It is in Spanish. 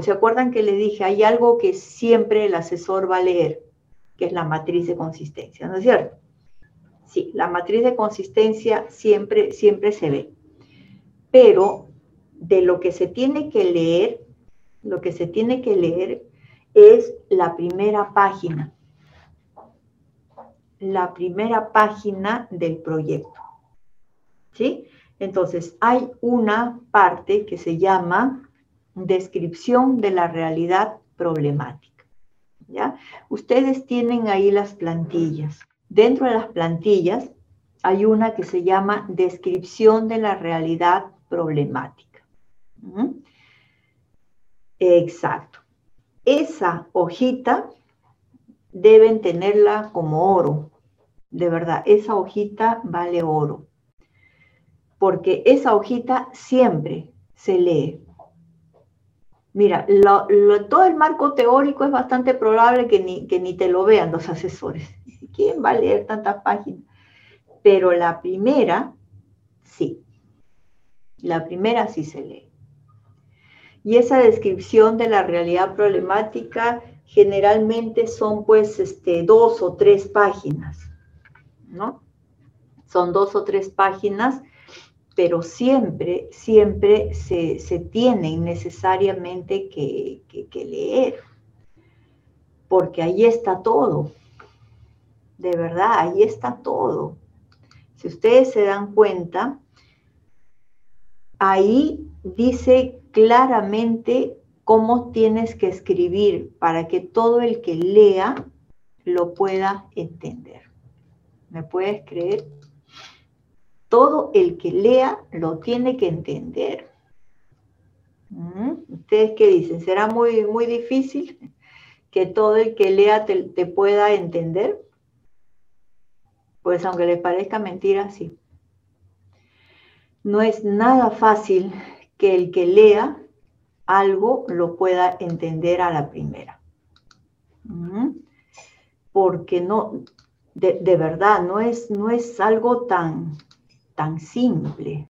¿Se acuerdan que le dije, hay algo que siempre el asesor va a leer, que es la matriz de consistencia, ¿no es cierto? Sí, la matriz de consistencia siempre, siempre se ve. Pero de lo que se tiene que leer, lo que se tiene que leer es la primera página. La primera página del proyecto. ¿Sí? Entonces, hay una parte que se llama descripción de la realidad problemática. ¿ya? Ustedes tienen ahí las plantillas. Dentro de las plantillas hay una que se llama descripción de la realidad problemática. Exacto. Esa hojita deben tenerla como oro. De verdad, esa hojita vale oro. Porque esa hojita siempre se lee. Mira, todo el marco teórico es bastante probable que ni, que ni te lo vean los asesores. ¿Quién va a leer tantas páginas? Pero la primera, sí. La primera sí se lee. Y esa descripción de la realidad problemática generalmente son pues este, dos o tres páginas, ¿no? Son dos o tres páginas pero siempre, siempre se, tienen necesariamente que, leer, porque ahí está todo, de verdad, ahí está todo. Si ustedes se dan cuenta, ahí dice claramente cómo tienes que escribir para que todo el que lea lo pueda entender. ¿Me puedes creer? Todo el que lea lo tiene que entender. ¿Mm? ¿Ustedes qué dicen? ¿Será muy, muy difícil que todo el que lea te, pueda entender? Pues aunque les parezca mentira, sí. No es nada fácil que el que lea algo lo pueda entender a la primera. ¿Mm? Porque no, de, verdad, no es, no es algo tan, tan simple.